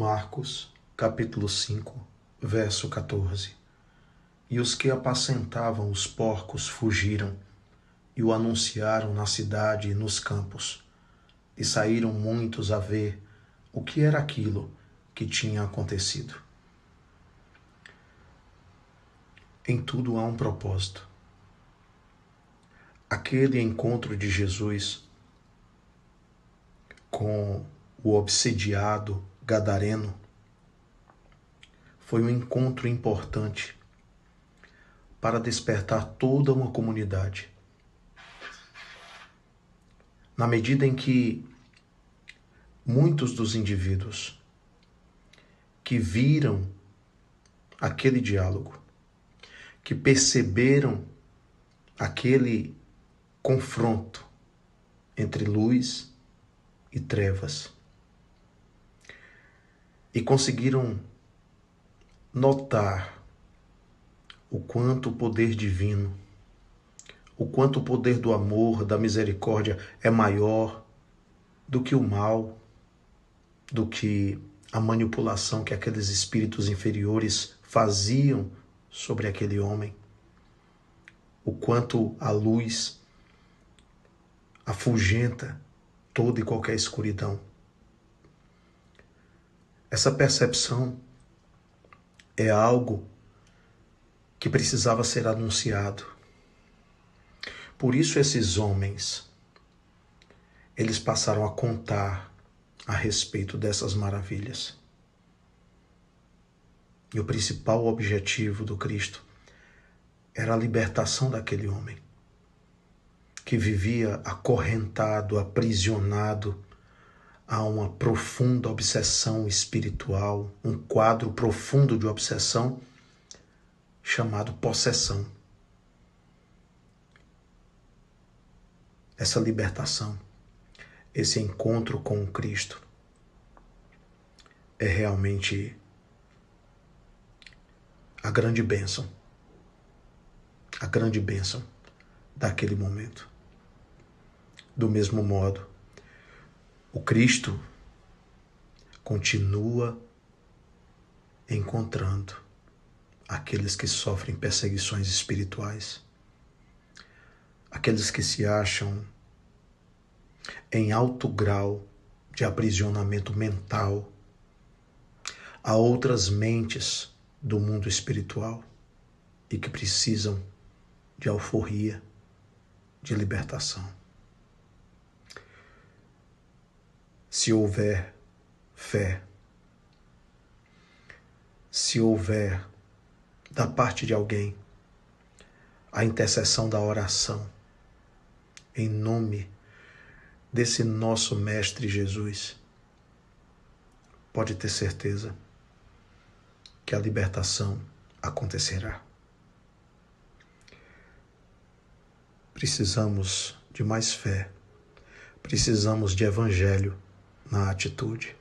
Marcos, capítulo 5, verso 14. E os que apacentavam os porcos fugiram e o anunciaram na cidade e nos campos. E saíram muitos a ver o que era aquilo que tinha acontecido. Em tudo há um propósito. Aquele encontro de Jesus com o obsediado Gadareno foi um encontro importante para despertar toda uma comunidade. Na medida em que muitos dos indivíduos que viram aquele diálogo, que perceberam aquele confronto entre luz e trevas, e conseguiram notar o quanto o poder divino, o quanto o poder do amor, da misericórdia é maior do que o mal, do que a manipulação que aqueles espíritos inferiores faziam sobre aquele homem, o quanto a luz afugenta toda e qualquer escuridão. Essa percepção é algo que precisava ser anunciado. Por isso esses homens eles passaram a contar a respeito dessas maravilhas. E o principal objetivo do Cristo era a libertação daquele homem que vivia acorrentado, aprisionado há uma profunda obsessão espiritual, um quadro profundo de obsessão chamado possessão. Essa libertação, esse encontro com o Cristo é realmente a grande bênção, a grande bênção daquele momento. Do mesmo modo, o Cristo continua encontrando aqueles que sofrem perseguições espirituais, aqueles que se acham em alto grau de aprisionamento mental a outras mentes do mundo espiritual e que precisam de alforria, de libertação. Se houver fé, se houver da parte de alguém a intercessão da oração, em nome desse nosso Mestre Jesus, pode ter certeza que a libertação acontecerá. Precisamos de mais fé, precisamos de evangelho na atitude.